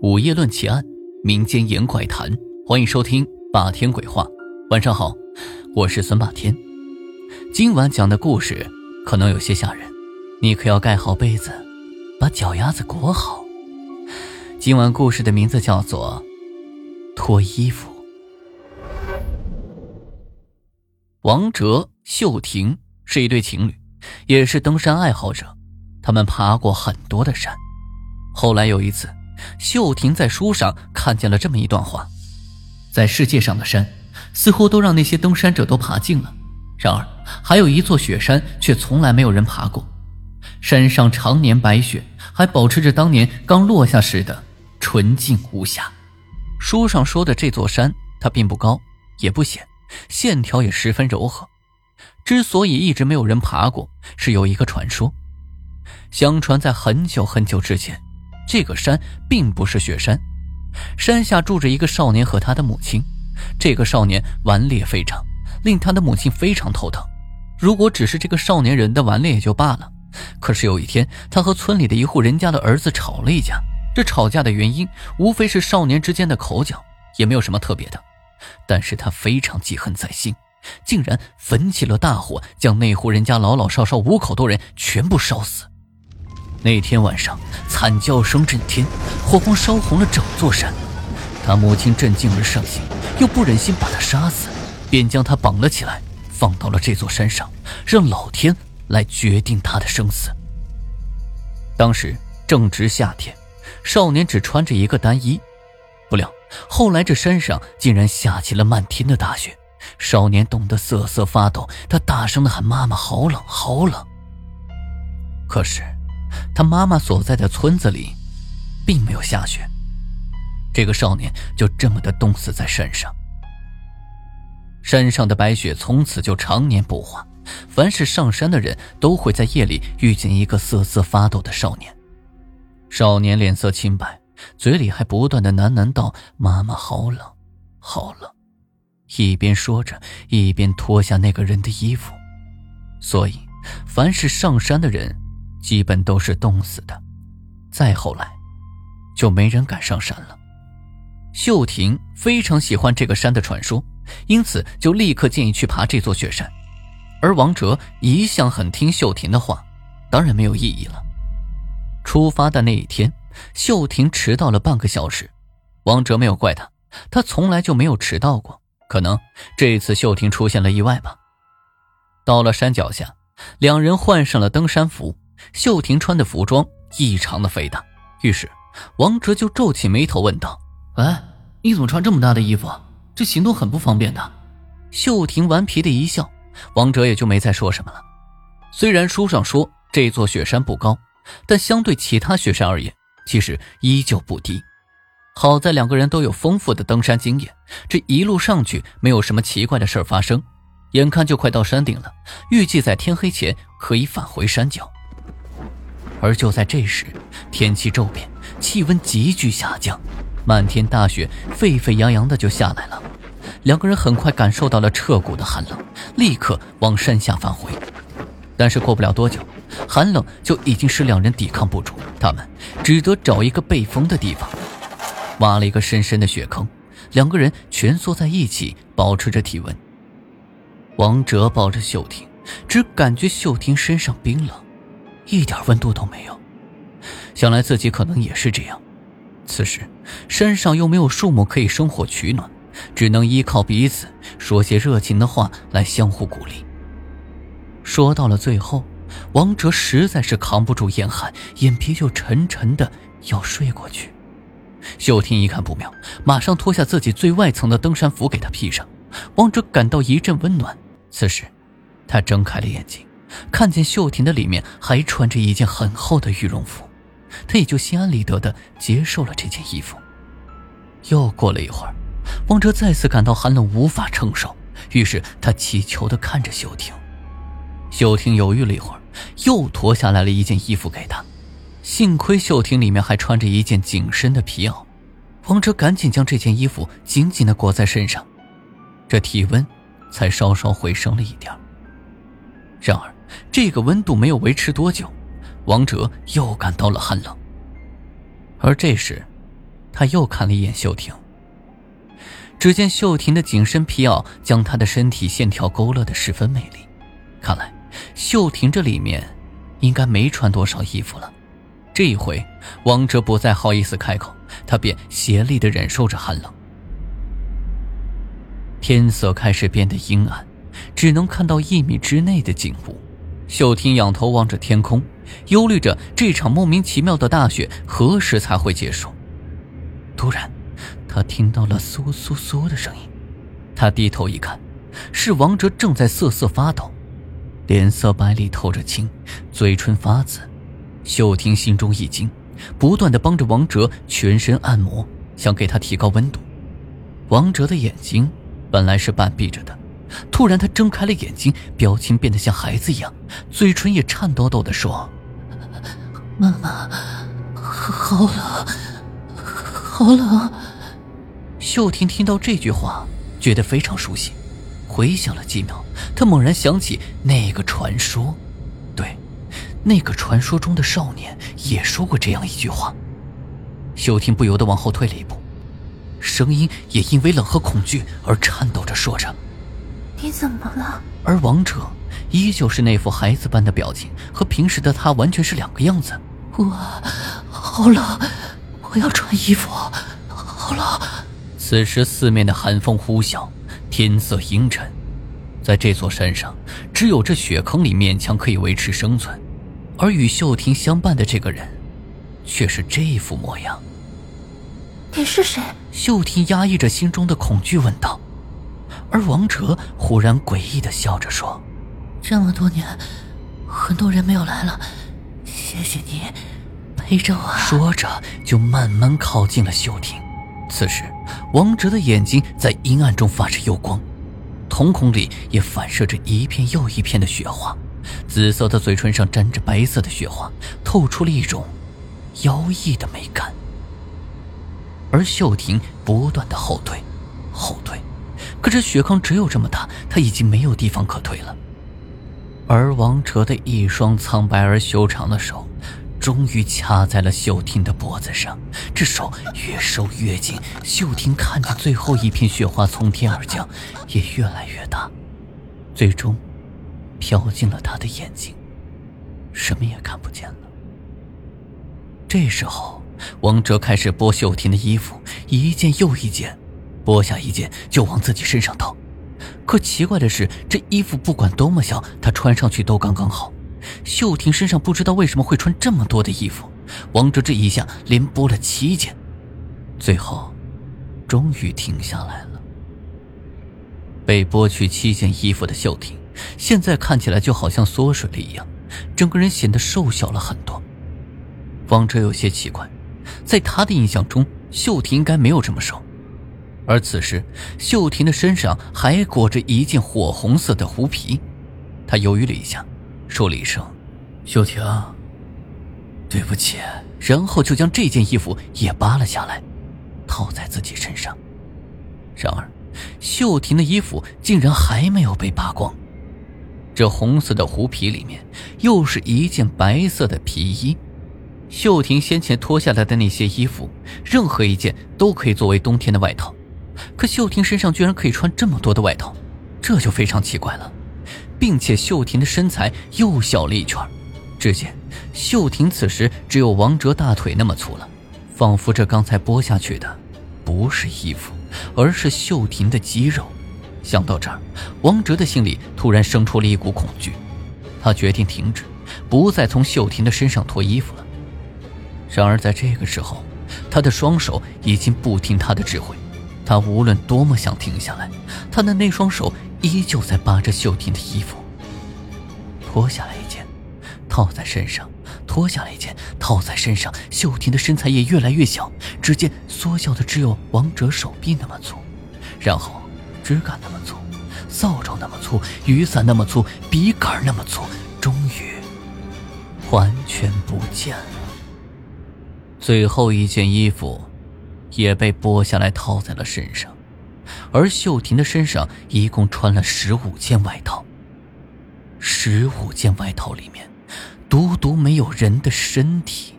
午夜论奇案，民间言怪谈，欢迎收听霸天鬼话。晚上好，我是孙霸天。今晚讲的故事可能有些吓人，你可要盖好被子，把脚丫子裹好。今晚故事的名字叫做《脱衣服》。王哲、秀婷是一对情侣，也是登山爱好者，他们爬过很多的山。后来有一次，秀婷在书上看见了这么一段话：在世界上的山，似乎都让那些登山者都爬尽了；然而，还有一座雪山却从来没有人爬过。山上常年白雪，还保持着当年刚落下时的纯净无瑕。书上说的这座山，它并不高，也不险，线条也十分柔和。之所以一直没有人爬过，是有一个传说。相传在很久很久之前。这个山并不是雪山，山下住着一个少年和他的母亲。这个少年顽劣非常，令他的母亲非常头疼。如果只是这个少年人的顽劣也就罢了，可是有一天，他和村里的一户人家的儿子吵了一架。这吵架的原因无非是少年之间的口角，也没有什么特别的。但是他非常记恨在心，竟然焚起了大火，将那户人家老老少少五口多人全部烧死。那天晚上，惨叫声震天，火光烧红了整座山。他母亲震惊而伤心，又不忍心把他杀死，便将他绑了起来，放到了这座山上，让老天来决定他的生死。当时正值夏天，少年只穿着一个单衣。不料后来这山上竟然下起了漫天的大雪，少年冻得瑟瑟发抖，他大声的喊：“妈妈，好冷，好冷！”可是。他妈妈所在的村子里，并没有下雪。这个少年就这么的冻死在山上。山上的白雪从此就常年不化，凡是上山的人都会在夜里遇见一个瑟瑟发抖的少年。少年脸色青白，嘴里还不断的喃喃道：“妈妈，好冷，好冷。”一边说着，一边脱下那个人的衣服。所以，凡是上山的人。基本都是冻死的，再后来，就没人敢上山了。秀婷非常喜欢这个山的传说，因此就立刻建议去爬这座雪山。而王哲一向很听秀婷的话，当然没有异议了。出发的那一天，秀婷迟到了半个小时，王哲没有怪他，他从来就没有迟到过。可能这次秀婷出现了意外吧。到了山脚下，两人换上了登山服。秀婷穿的服装异常的肥大，于是王哲就皱起眉头问道：“哎，你怎么穿这么大的衣服？这行动很不方便的。”秀婷顽皮的一笑，王哲也就没再说什么了。虽然书上说这座雪山不高，但相对其他雪山而言，其实依旧不低。好在两个人都有丰富的登山经验，这一路上去没有什么奇怪的事发生。眼看就快到山顶了，预计在天黑前可以返回山脚。而就在这时，天气骤变，气温急剧下降，漫天大雪沸沸扬扬的就下来了。两个人很快感受到了彻骨的寒冷，立刻往山下返回。但是过不了多久，寒冷就已经使两人抵抗不住，他们只得找一个背风的地方，挖了一个深深的雪坑，两个人蜷缩在一起，保持着体温。王哲抱着秀婷，只感觉秀婷身上冰冷。一点温度都没有，想来自己可能也是这样。此时山上又没有树木可以生火取暖，只能依靠彼此说些热情的话来相互鼓励。说到了最后，王哲实在是扛不住严寒，眼皮就沉沉的要睡过去。秀婷一看不妙，马上脱下自己最外层的登山服给他披上。王哲感到一阵温暖。此时，他睁开了眼睛。看见秀婷的里面还穿着一件很厚的羽绒服，他也就心安理得的接受了这件衣服。又过了一会儿，王哲再次感到寒冷无法承受，于是他祈求的看着秀婷。秀婷犹豫了一会儿，又脱下来了一件衣服给他。幸亏秀婷里面还穿着一件紧身的皮袄，王哲赶紧将这件衣服紧紧的裹在身上，这体温才稍稍回升了一点。然而。这个温度没有维持多久，王哲又感到了寒冷。而这时，他又看了一眼秀婷。只见秀婷的紧身皮袄将她的身体线条勾勒的十分美丽，看来秀婷这里面应该没穿多少衣服了。这一回，王哲不再好意思开口，他便竭力的忍受着寒冷。天色开始变得阴暗，只能看到一米之内的景物。秀婷仰头望着天空，忧虑着这场莫名其妙的大雪何时才会结束。突然。她听到了簌簌簌的声音，他低头一看，是王哲正在瑟瑟发抖，脸色白里透着青，嘴唇发紫。秀婷心中一惊，不断的帮着王哲全身按摩，想给他提高温度。王哲的眼睛本来是半闭着的，突然他睁开了眼睛，表情变得像孩子一样，嘴唇也颤抖抖的说：“妈妈，好冷，好冷。”秀婷听到这句话，觉得非常熟悉，回想了几秒，她猛然想起那个传说，对，那个传说中的少年也说过这样一句话。秀婷不由得往后退了一步，声音也因为冷和恐惧而颤抖着说着：“你怎么了？”而王者依旧是那副孩子般的表情，和平时的他完全是两个样子。我好冷，我要穿衣服，好冷。此时，四面的寒风呼啸，天色阴沉，在这座山上，只有这雪坑里勉强可以维持生存，而与秀婷相伴的这个人，却是这副模样。你是谁？秀婷压抑着心中的恐惧问道，而王哲忽然诡异的笑着说：“这么多年，很多人没有来了，谢谢你陪着我。”说着，就慢慢靠近了秀婷。此时，王哲的眼睛在阴暗中发着幽光，瞳孔里也反射着一片又一片的雪花，紫色的嘴唇上沾着白色的雪花，透出了一种妖异的美感。而秀婷不断的后退，后退，可这雪坑只有这么大，他已经没有地方可退了。而王哲的一双苍白而修长的手。终于掐在了秀婷的脖子上，这手越收越紧。秀婷看见最后一片雪花从天而降，也越来越大，最终飘进了他的眼睛，什么也看不见了。这时候，王哲开始剥秀婷的衣服，一件又一件，剥下一件就往自己身上套。可奇怪的是，这衣服不管多么小，他穿上去都刚刚好。秀婷身上不知道为什么会穿这么多的衣服，王哲这一下连剥了七件，最后，终于停下来了。被剥去七件衣服的秀婷，现在看起来就好像缩水了一样，整个人显得瘦小了很多。王哲有些奇怪，在他的印象中，秀婷应该没有这么瘦，而此时秀婷的身上还裹着一件火红色的狐皮，他犹豫了一下。说了一声：“秀婷，对不起。”然后就将这件衣服也扒了下来，套在自己身上。然而，秀婷的衣服竟然还没有被扒光。这红色的狐皮里面，又是一件白色的皮衣。秀婷先前脱下来的那些衣服，任何一件都可以作为冬天的外套，可秀婷身上居然可以穿这么多的外套，这就非常奇怪了。并且秀婷的身材又小了一圈，只见秀婷此时只有王哲大腿那么粗了，仿佛这刚才剥下去的不是衣服，而是秀婷的肌肉。想到这儿，王哲的心里突然生出了一股恐惧，他决定停止，不再从秀婷的身上脱衣服了。然而在这个时候，他的双手已经不听他的指挥，他无论多么想停下来，他的那双手。依旧在扒着秀婷的衣服，脱下来一件，套在身上；脱下来一件，套在身上。秀婷的身材也越来越小，只见缩小的只有王哲手臂那么粗，然后枝干那么粗，扫帚那么粗，雨伞那么粗，笔杆那么粗，终于完全不见了。最后一件衣服也被剥下来，套在了身上。而秀婷的身上一共穿了十五件外套，十五件外套里面，独独没有人的身体。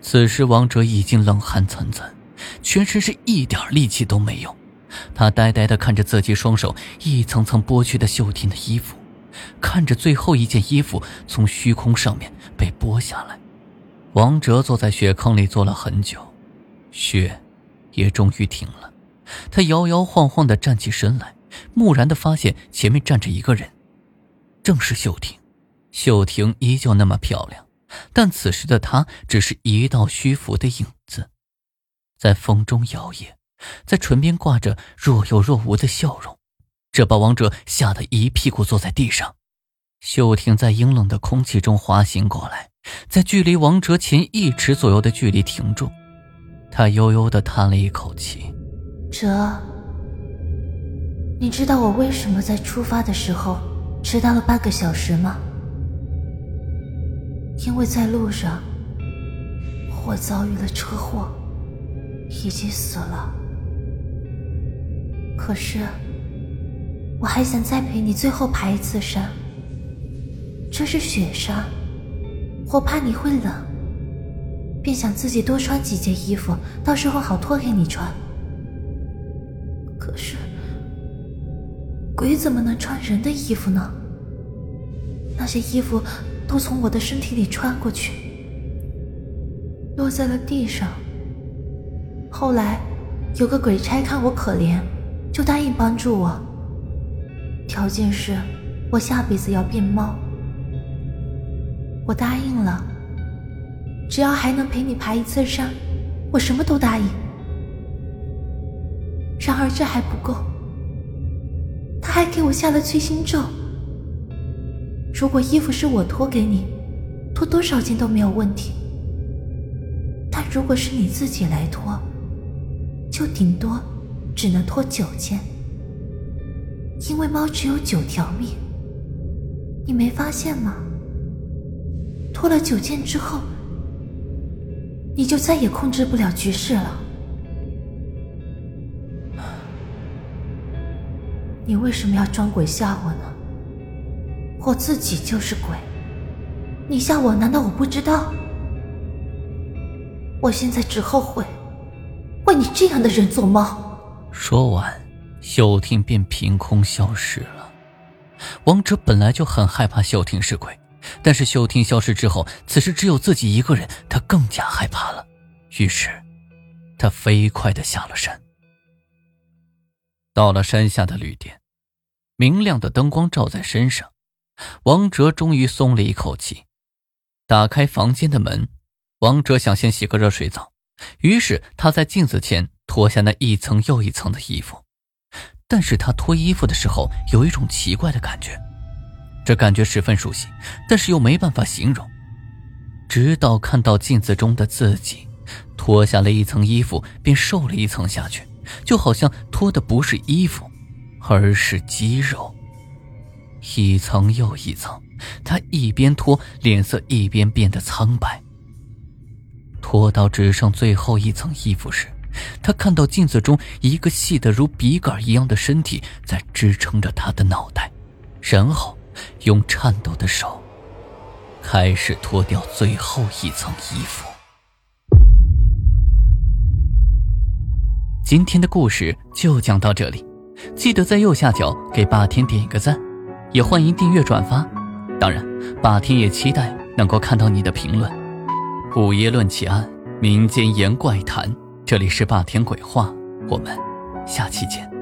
此时，王哲已经冷汗涔涔，全身是一点力气都没有。他呆呆地看着自己双手一层层剥去的秀婷的衣服，看着最后一件衣服从虚空上面被剥下来。王哲坐在雪坑里坐了很久，雪也终于停了。他摇摇晃晃地站起身来，木然地发现前面站着一个人，正是秀婷。秀婷依旧那么漂亮，但此时的她只是一道虚浮的影子，在风中摇曳。在唇边挂着若有若无的笑容，这把王哲吓得一屁股坐在地上。秀婷在阴冷的空气中滑行过来，在距离王哲前一尺左右的距离停住。他悠悠地叹了一口气：“哲，你知道我为什么在出发的时候迟到了半个小时吗？因为在路上我遭遇了车祸，已经死了。”可是，我还想再陪你最后爬一次山。这是雪山，我怕你会冷，便想自己多穿几件衣服，到时候好脱给你穿。可是，鬼怎么能穿人的衣服呢？那些衣服都从我的身体里穿过去，落在了地上。后来，有个鬼差看我可怜。就答应帮助我，条件是我下辈子要变猫。我答应了，只要还能陪你爬一次山，我什么都答应。然而这还不够，他还给我下了催心咒。如果衣服是我脱给你，脱多少件都没有问题；但如果是你自己来脱，就顶多。只能脱九件，因为猫只有九条命。你没发现吗？脱了九件之后，你就再也控制不了局势了。你为什么要装鬼吓我呢？我自己就是鬼，你吓我难道我不知道？我现在只后悔为你这样的人做猫。说完，秀婷便凭空消失了。王哲本来就很害怕秀婷是鬼，但是秀婷消失之后，此时只有自己一个人，他更加害怕了。于是，他飞快的下了山。到了山下的旅店，明亮的灯光照在身上，王哲终于松了一口气。打开房间的门，王哲想先洗个热水澡，于是他在镜子前。脱下那一层又一层的衣服，但是他脱衣服的时候有一种奇怪的感觉，这感觉十分熟悉，但是又没办法形容。直到看到镜子中的自己，脱下了一层衣服，便瘦了一层下去，就好像脱的不是衣服，而是肌肉。一层又一层，他一边脱，脸色一边变得苍白。脱到只剩最后一层衣服时，他看到镜子中一个细得如笔杆一样的身体在支撑着他的脑袋，然后用颤抖的手开始脱掉最后一层衣服。今天的故事就讲到这里，记得在右下角给霸天点一个赞，也欢迎订阅转发。当然，霸天也期待能够看到你的评论。午夜论奇案，民间言怪谈。这里是霸天鬼话，我们下期见。